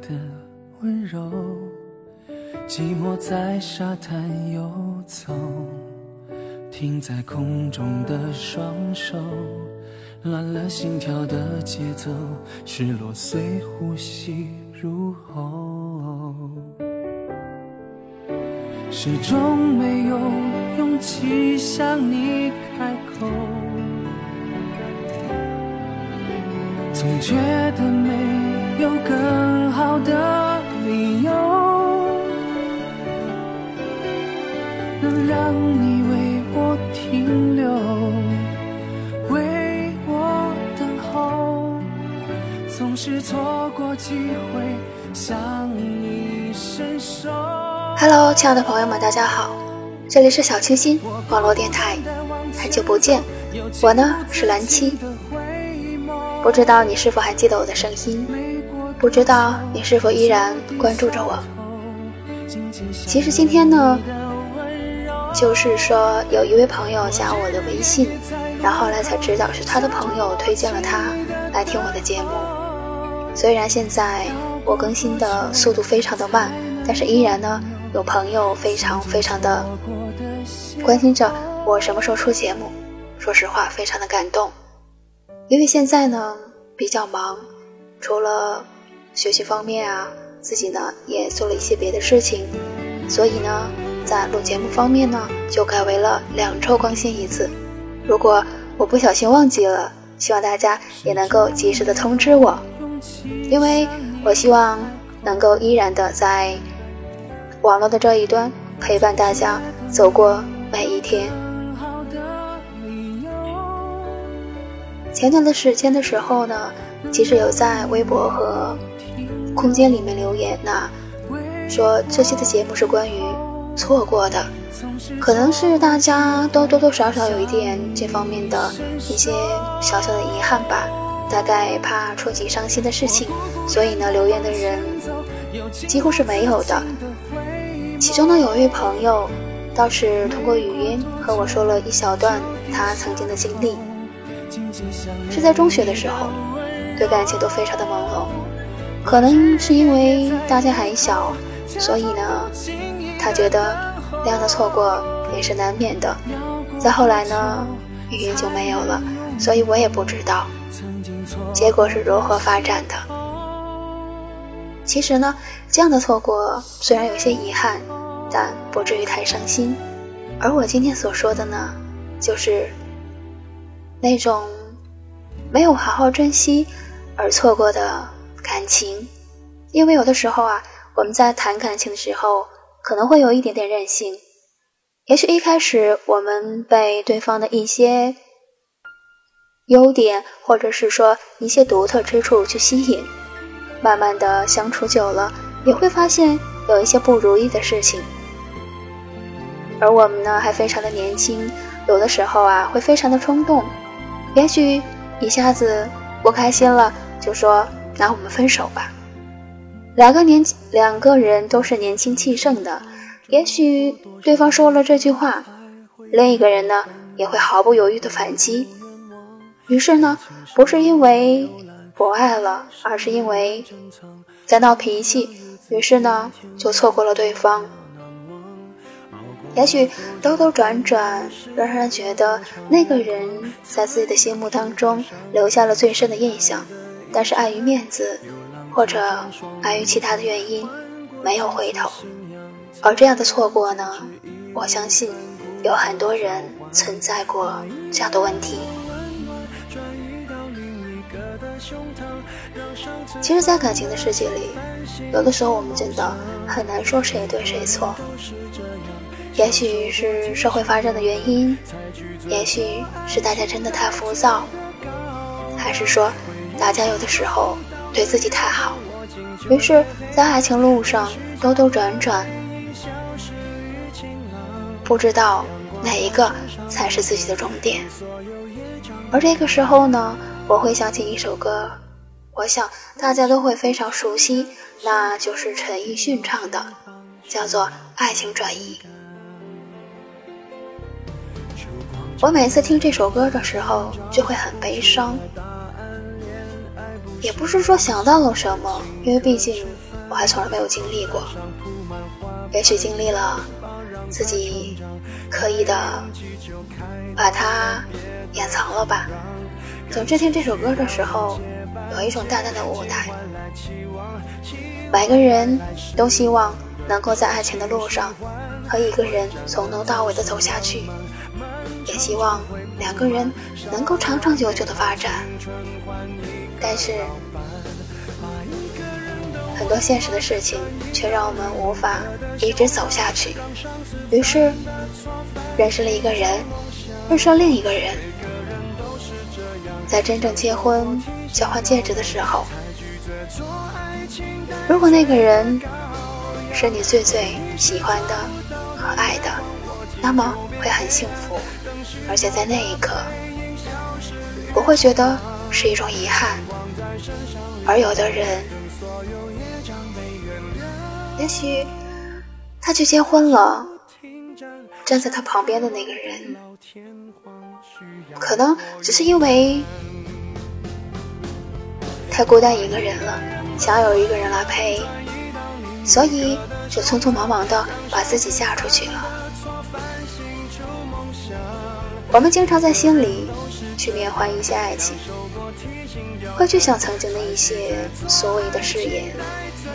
的温柔。寂寞在沙滩游走，停在空中的双手，乱了心跳的节奏，失落随呼吸入喉，始终没有勇气向你开口。总觉得没有更好的理由，能让你为我停留，为我等候，总是错过机会向你伸手。Hello，亲爱的朋友们，大家好，这里是小清新网络电台，很久不见，我呢是蓝七。不知道你是否还记得我的声音？不知道你是否依然关注着我？其实今天呢，就是说有一位朋友加我的微信，然后来才知道是他的朋友推荐了他来听我的节目。虽然现在我更新的速度非常的慢，但是依然呢有朋友非常非常的关心着我什么时候出节目。说实话，非常的感动。因为现在呢比较忙，除了学习方面啊，自己呢也做了一些别的事情，所以呢在录节目方面呢就改为了两周更新一次。如果我不小心忘记了，希望大家也能够及时的通知我，因为我希望能够依然的在网络的这一端陪伴大家走过每一天。前段的时间的时候呢，其实有在微博和空间里面留言呐，说这期的节目是关于错过的，可能是大家都多多少少有一点这方面的一些小小的遗憾吧，大概怕触及伤心的事情，所以呢留言的人几乎是没有的。其中呢有一位朋友倒是通过语音和我说了一小段他曾经的经历。是在中学的时候，对感情都非常的朦胧，可能是因为大家还小，所以呢，他觉得那样的错过也是难免的。再后来呢，语音就没有了，所以我也不知道结果是如何发展的。其实呢，这样的错过虽然有些遗憾，但不至于太伤心。而我今天所说的呢，就是。那种没有好好珍惜而错过的感情，因为有的时候啊，我们在谈感情的时候，可能会有一点点任性。也许一开始我们被对方的一些优点，或者是说一些独特之处去吸引，慢慢的相处久了，也会发现有一些不如意的事情。而我们呢，还非常的年轻，有的时候啊，会非常的冲动。也许一下子不开心了，就说那我们分手吧。两个年两个人都是年轻气盛的，也许对方说了这句话，另一个人呢也会毫不犹豫的反击。于是呢，不是因为不爱了，而是因为在闹脾气，于是呢就错过了对方。也许兜兜转转，仍然觉得那个人在自己的心目当中留下了最深的印象，但是碍于面子，或者碍于其他的原因，没有回头。而这样的错过呢，我相信有很多人存在过这样的问题。其实，在感情的世界里，有的时候我们真的很难说谁对谁错。也许是社会发展的原因，也许是大家真的太浮躁，还是说大家有的时候对自己太好，于是，在爱情路上兜兜转转，不知道哪一个才是自己的终点。而这个时候呢，我会想起一首歌，我想大家都会非常熟悉，那就是陈奕迅唱的，叫做《爱情转移》。我每次听这首歌的时候，就会很悲伤，也不是说想到了什么，因为毕竟我还从来没有经历过。也许经历了，自己刻意的把它掩藏了吧。总之，听这首歌的时候，有一种淡淡的无奈。每个人都希望能够在爱情的路上和一个人从头到尾的走下去，也希望两个人能够长长久久的发展。但是，很多现实的事情却让我们无法一直走下去。于是，认识了一个人，认识了另一个人，在真正结婚、交换戒指的时候。如果那个人是你最最喜欢的和爱的，那么会很幸福，而且在那一刻不会觉得是一种遗憾。而有的人，也许他去结婚了，站在他旁边的那个人，可能只是因为太孤单一个人了。想要有一个人来陪，所以就匆匆忙忙的把自己嫁出去了。我们经常在心里去缅怀一些爱情，会去想曾经的一些所谓的誓言，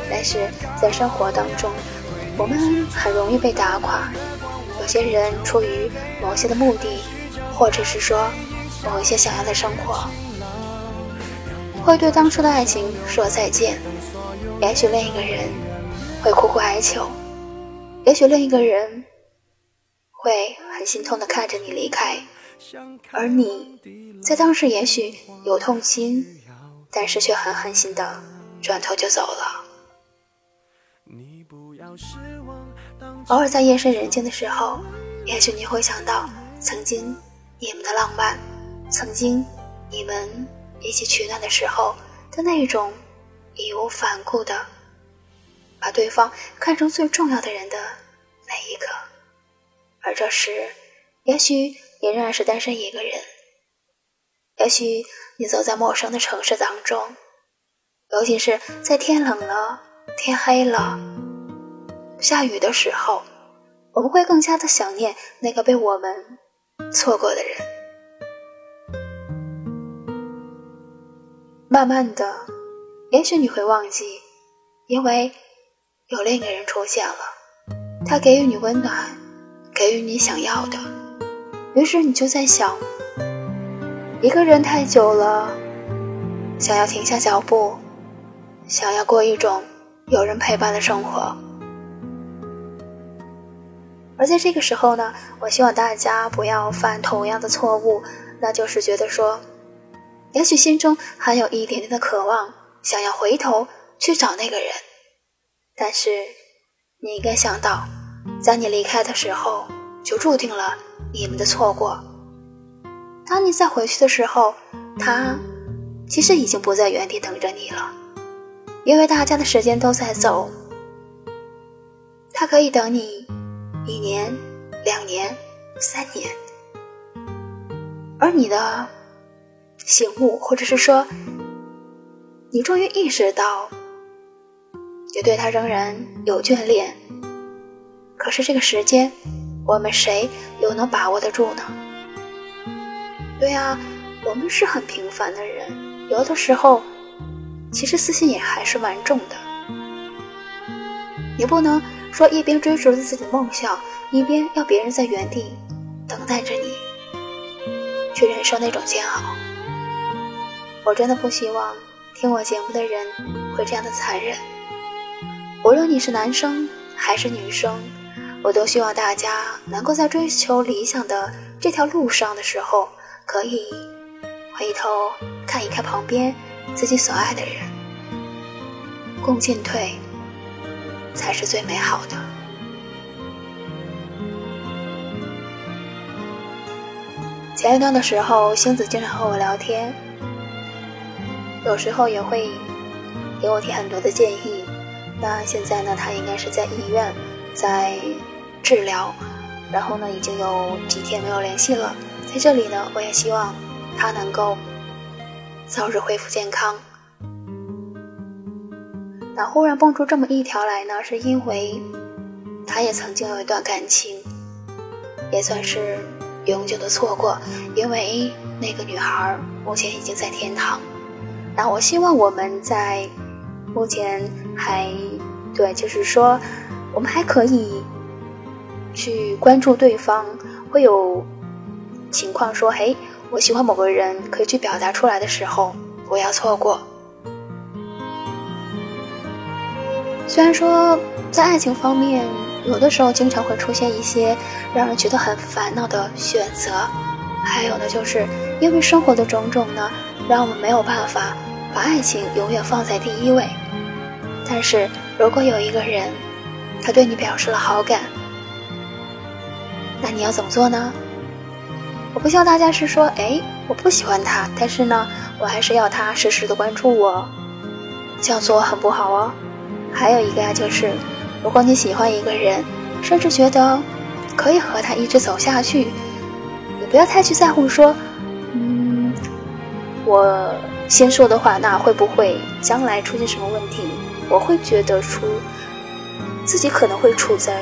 但是在生活当中，我们很容易被打垮。有些人出于某些的目的，或者是说某一些想要的生活。会对当初的爱情说再见，也许另一个人会苦苦哀求，也许另一个人会很心痛的看着你离开，而你在当时也许有痛心，但是却很狠心的转头就走了。偶尔在夜深人静的时候，也许你会想到曾经你们的浪漫，曾经你们。一起取暖的时候的那一种义无反顾的把对方看成最重要的人的那一刻，而这时，也许你仍然是单身一个人，也许你走在陌生的城市当中，尤其是在天冷了、天黑了、下雨的时候，我们会更加的想念那个被我们错过的人。慢慢的，也许你会忘记，因为有另一个人出现了，他给予你温暖，给予你想要的。于是你就在想，一个人太久了，想要停下脚步，想要过一种有人陪伴的生活。而在这个时候呢，我希望大家不要犯同样的错误，那就是觉得说。也许心中还有一点点的渴望，想要回头去找那个人，但是你应该想到，在你离开的时候，就注定了你们的错过。当你再回去的时候，他其实已经不在原地等着你了，因为大家的时间都在走。他可以等你一年、两年、三年，而你的。醒悟，或者是说，你终于意识到，你对他仍然有眷恋。可是这个时间，我们谁又能把握得住呢？对啊，我们是很平凡的人，有的时候，其实私心也还是蛮重的。你不能说一边追逐着自己的梦想，一边要别人在原地等待着你，去忍受那种煎熬。我真的不希望听我节目的人会这样的残忍。无论你是男生还是女生，我都希望大家能够在追求理想的这条路上的时候，可以回头看一看旁边自己所爱的人，共进退才是最美好的。前一段的时候，星子经常和我聊天。有时候也会给我提很多的建议。那现在呢，他应该是在医院在治疗，然后呢，已经有几天没有联系了。在这里呢，我也希望他能够早日恢复健康。那忽然蹦出这么一条来呢，是因为他也曾经有一段感情，也算是永久的错过，因为那个女孩目前已经在天堂。那我希望我们在目前还对，就是说我们还可以去关注对方，会有情况说，嘿，我喜欢某个人，可以去表达出来的时候，不要错过。虽然说在爱情方面，有的时候经常会出现一些让人觉得很烦恼的选择，还有呢，就是因为生活的种种呢，让我们没有办法把爱情永远放在第一位。但是如果有一个人，他对你表示了好感，那你要怎么做呢？我不希望大家是说，哎，我不喜欢他，但是呢，我还是要他时时的关注我，这样做很不好哦。还有一个呀，就是如果你喜欢一个人，甚至觉得可以和他一直走下去，你不要太去在乎说，嗯，我先说的话，那会不会将来出现什么问题？我会觉得出自己可能会处在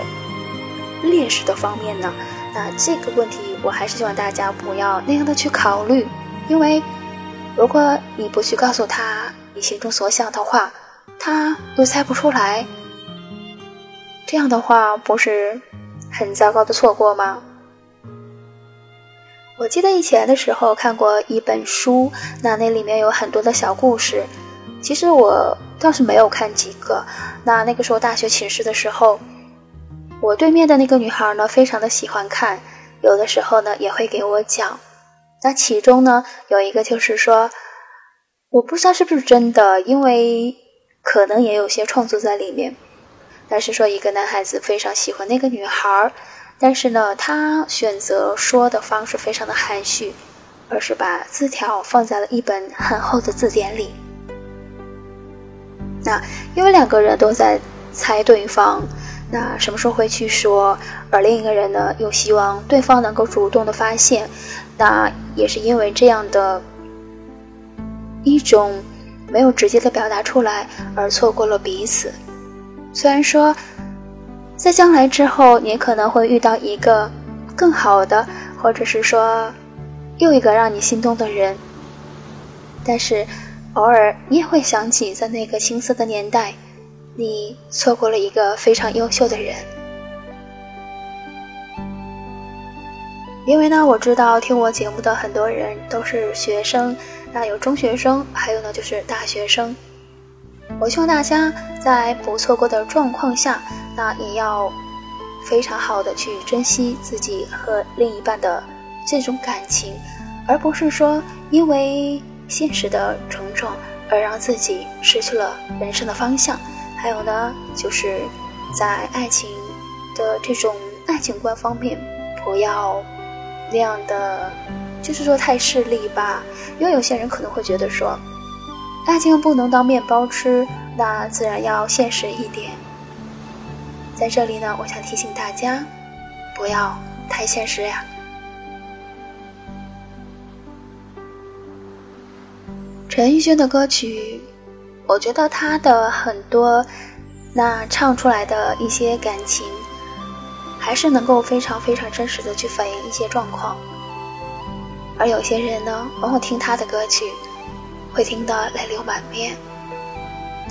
劣势的方面呢。那这个问题，我还是希望大家不要那样的去考虑，因为如果你不去告诉他你心中所想的话。他又猜不出来，这样的话不是很糟糕的错过吗？我记得以前的时候看过一本书，那那里面有很多的小故事。其实我倒是没有看几个。那那个时候大学寝室的时候，我对面的那个女孩呢，非常的喜欢看，有的时候呢也会给我讲。那其中呢有一个就是说，我不知道是不是真的，因为。可能也有些创作在里面，但是说一个男孩子非常喜欢那个女孩，但是呢，他选择说的方式非常的含蓄，而是把字条放在了一本很厚的字典里。那因为两个人都在猜对方，那什么时候会去说，而另一个人呢，又希望对方能够主动的发现，那也是因为这样的一种。没有直接的表达出来，而错过了彼此。虽然说，在将来之后，你可能会遇到一个更好的，或者是说又一个让你心动的人，但是偶尔你也会想起，在那个青涩的年代，你错过了一个非常优秀的人。因为呢，我知道听我节目的很多人都是学生。那有中学生，还有呢就是大学生。我希望大家在不错过的状况下，那也要非常好的去珍惜自己和另一半的这种感情，而不是说因为现实的种种而让自己失去了人生的方向。还有呢，就是在爱情的这种爱情观方面，不要那样的。就是说太势利吧，因为有些人可能会觉得说，爱情不能当面包吃，那自然要现实一点。在这里呢，我想提醒大家，不要太现实呀。陈奕迅的歌曲，我觉得他的很多那唱出来的一些感情，还是能够非常非常真实的去反映一些状况。而有些人呢，往往听他的歌曲，会听得泪流满面，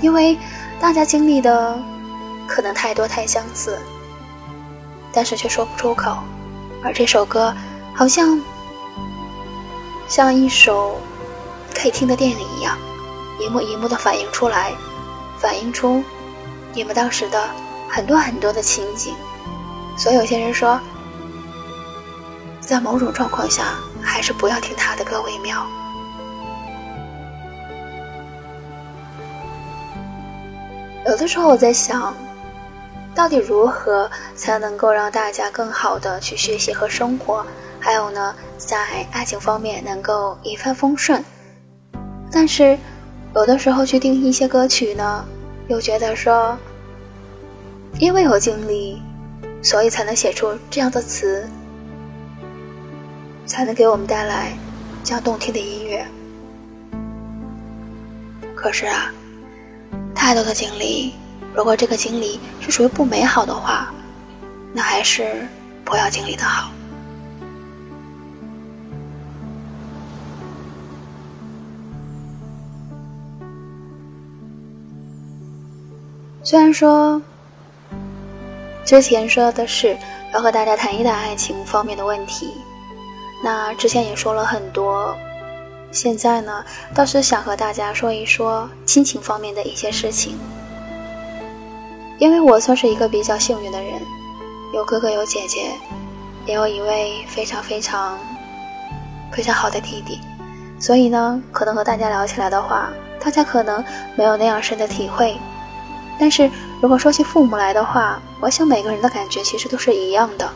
因为大家经历的可能太多太相似，但是却说不出口。而这首歌，好像像一首可以听的电影一样，一幕一幕的反映出来，反映出你们当时的很多很多的情景。所以有些人说，在某种状况下。还是不要听他的歌为妙。有的时候我在想，到底如何才能够让大家更好的去学习和生活？还有呢，在爱情方面能够一帆风顺。但是，有的时候去听一些歌曲呢，又觉得说，因为有经历，所以才能写出这样的词。才能给我们带来这样动听的音乐。可是啊，太太多的经历，如果这个经历是属于不美好的话，那还是不要经历的好。虽然说之前说的是要和大家谈一谈爱情方面的问题，那之前也说了很多。现在呢，倒是想和大家说一说亲情方面的一些事情。因为我算是一个比较幸运的人，有哥哥有姐姐，也有一位非常非常非常好的弟弟，所以呢，可能和大家聊起来的话，大家可能没有那样深的体会。但是如果说起父母来的话，我想每个人的感觉其实都是一样的。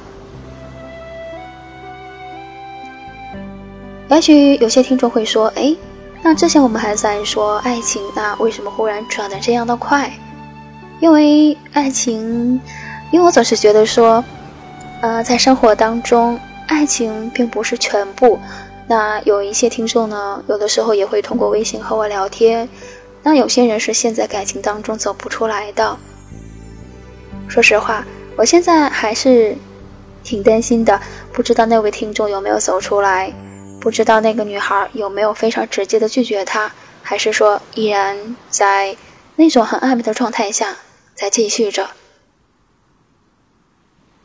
也许有些听众会说：“哎，那之前我们还在说爱情，那为什么忽然转的这样的快？”因为爱情，因为我总是觉得说，呃，在生活当中，爱情并不是全部。那有一些听众呢，有的时候也会通过微信和我聊天。那有些人是陷在感情当中走不出来的。说实话，我现在还是挺担心的，不知道那位听众有没有走出来。不知道那个女孩有没有非常直接的拒绝他，还是说依然在那种很暧昧的状态下在继续着？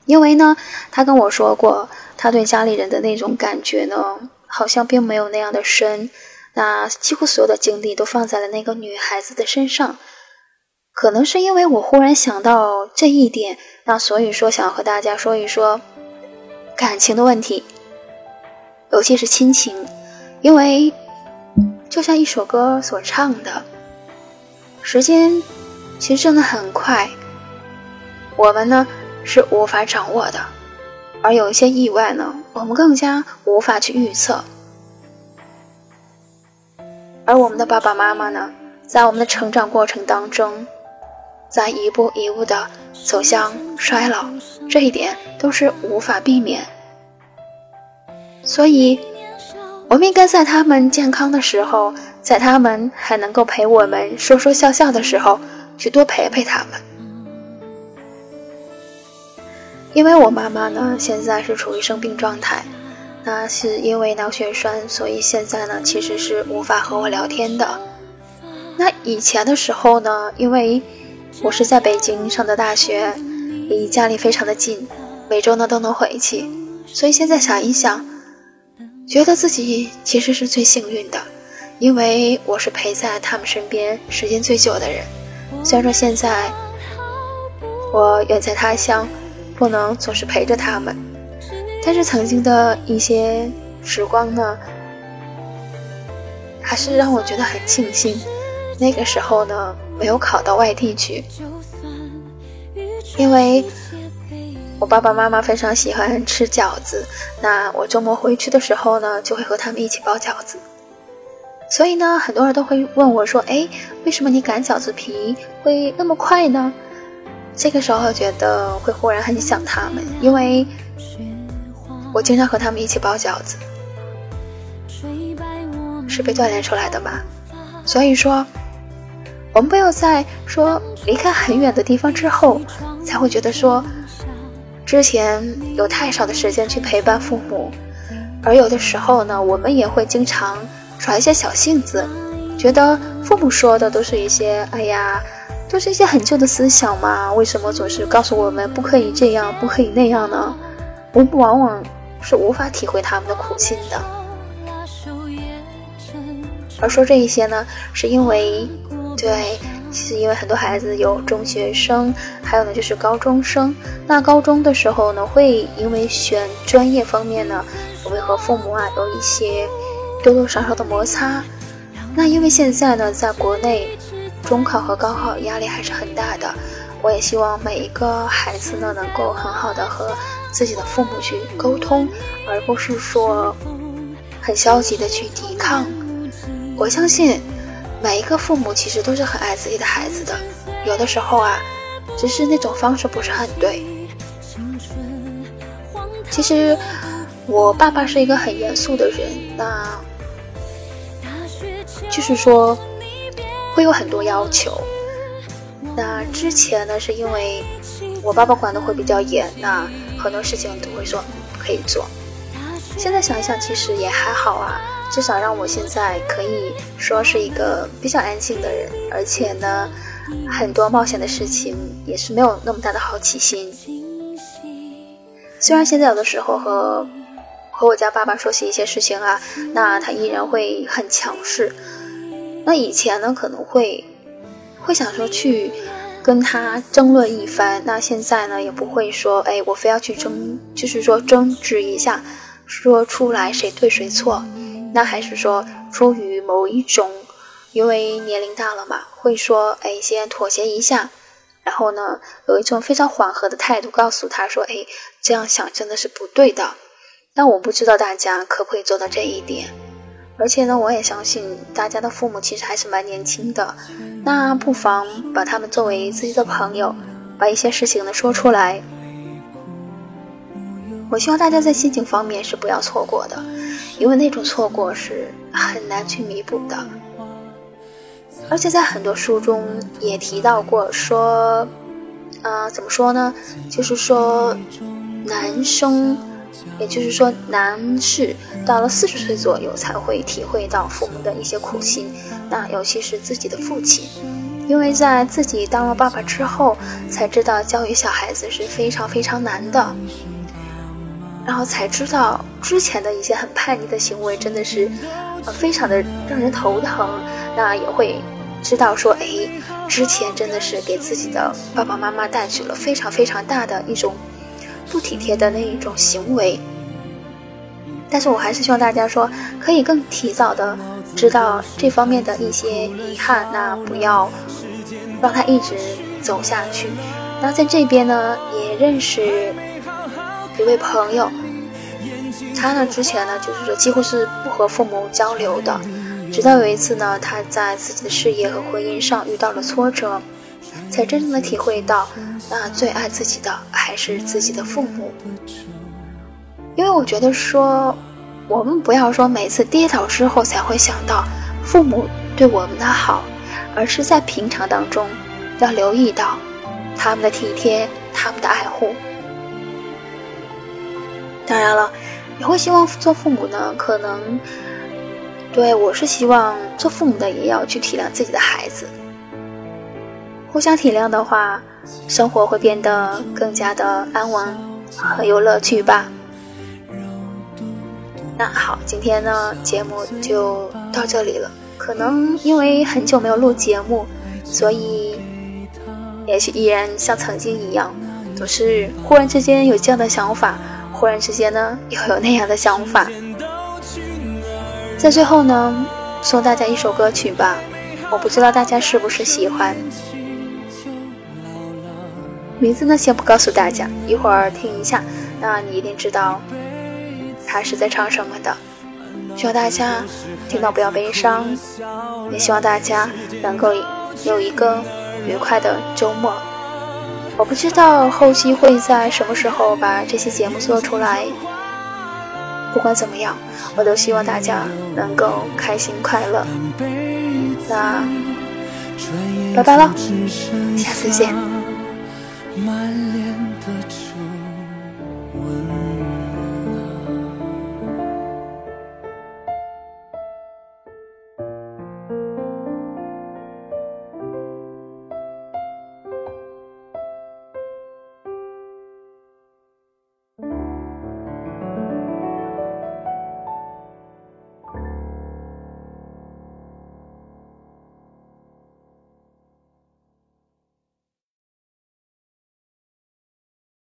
因为呢，他跟我说过，他对家里人的那种感觉呢，好像并没有那样的深。那几乎所有的精力都放在了那个女孩子的身上。可能是因为我忽然想到这一点，那所以说想和大家说一说感情的问题。尤其是亲情，因为就像一首歌所唱的，时间其实真的很快，我们呢是无法掌握的，而有一些意外呢，我们更加无法去预测。而我们的爸爸妈妈呢，在我们的成长过程当中，在一步一步的走向衰老，这一点都是无法避免。所以，我们应该在他们健康的时候，在他们还能够陪我们说说笑笑的时候，去多陪陪他们。因为我妈妈呢，现在是处于生病状态，那是因为脑血栓，所以现在呢，其实是无法和我聊天的。那以前的时候呢，因为我是在北京上的大学，离家里非常的近，每周呢都能回去，所以现在想一想。觉得自己其实是最幸运的，因为我是陪在他们身边时间最久的人。虽然说现在我远在他乡，不能总是陪着他们，但是曾经的一些时光呢，还是让我觉得很庆幸。那个时候呢，没有考到外地去，因为。我爸爸妈妈非常喜欢吃饺子，那我周末回去的时候呢，就会和他们一起包饺子。所以呢，很多人都会问我说：“哎，为什么你擀饺子皮会那么快呢？”这个时候觉得会忽然很想他们，因为我经常和他们一起包饺子，是被锻炼出来的吧。所以说，我们不要在说离开很远的地方之后，才会觉得说。之前有太少的时间去陪伴父母，而有的时候呢，我们也会经常耍一些小性子，觉得父母说的都是一些，哎呀，都是一些很旧的思想嘛，为什么总是告诉我们不可以这样，不可以那样呢？我们往往是无法体会他们的苦心的。而说这一些呢，是因为，对。是因为很多孩子有中学生，还有呢就是高中生。那高中的时候呢，会因为选专业方面呢，我会和父母啊有一些多多少少的摩擦。那因为现在呢，在国内，中考和高考压力还是很大的。我也希望每一个孩子呢，能够很好的和自己的父母去沟通，而不是说很消极的去抵抗。我相信。每一个父母其实都是很爱自己的孩子的，有的时候啊，只是那种方式不是很对。其实我爸爸是一个很严肃的人，那就是说会有很多要求。那之前呢，是因为我爸爸管的会比较严，那很多事情都会说不可以做。现在想一想，其实也还好啊，至少让我现在可以说是一个比较安静的人，而且呢，很多冒险的事情也是没有那么大的好奇心。虽然现在有的时候和和我家爸爸说起一些事情啊，那他依然会很强势。那以前呢，可能会会想说去跟他争论一番，那现在呢，也不会说，哎，我非要去争，就是说争执一下，说出来谁对谁错。那还是说出于某一种，因为年龄大了嘛，会说，哎，先妥协一下，然后呢，有一种非常缓和的态度告诉他说，哎，这样想真的是不对的。但我不知道大家可不可以做到这一点。而且呢，我也相信大家的父母其实还是蛮年轻的，那不妨把他们作为自己的朋友，把一些事情呢说出来。我希望大家在心情方面是不要错过的，因为那种错过是很难去弥补的。而且在很多书中也提到过，说，呃，怎么说呢？就是说，男生。也就是说，男士到了四十岁左右才会体会到父母的一些苦心，那尤其是自己的父亲，因为在自己当了爸爸之后，才知道教育小孩子是非常非常难的，然后才知道之前的一些很叛逆的行为真的是，呃，非常的让人头疼。那也会知道说，哎，之前真的是给自己的爸爸妈妈带去了非常非常大的一种。不体贴的那一种行为，但是我还是希望大家说，可以更提早的知道这方面的一些遗憾，那不要让他一直走下去。那在这边呢，也认识一位朋友，他呢之前呢就是说几乎是不和父母交流的，直到有一次呢，他在自己的事业和婚姻上遇到了挫折。才真正的体会到，那最爱自己的还是自己的父母。因为我觉得说，我们不要说每次跌倒之后才会想到父母对我们的好，而是在平常当中要留意到他们的体贴，他们的爱护。当然了，也会希望做父母呢，可能对我是希望做父母的也要去体谅自己的孩子。互相体谅的话，生活会变得更加的安稳和有乐趣吧。那好，今天呢节目就到这里了。可能因为很久没有录节目，所以也许依然像曾经一样，总是忽然之间有这样的想法，忽然之间呢又有那样的想法。在最后呢，送大家一首歌曲吧，我不知道大家是不是喜欢。名字呢，先不告诉大家，一会儿听一下，那你一定知道他是在唱什么的。希望大家听到不要悲伤，也希望大家能够有一个愉快的周末。我不知道后期会在什么时候把这些节目做出来，不管怎么样，我都希望大家能够开心快乐。那拜拜了，下次见。满脸。